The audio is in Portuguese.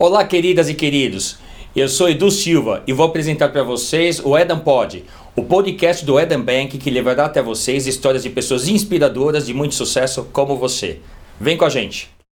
Olá, queridas e queridos. Eu sou Edu Silva e vou apresentar para vocês o Eden Pod, o podcast do Eden Bank que levará até vocês histórias de pessoas inspiradoras de muito sucesso como você. Vem com a gente.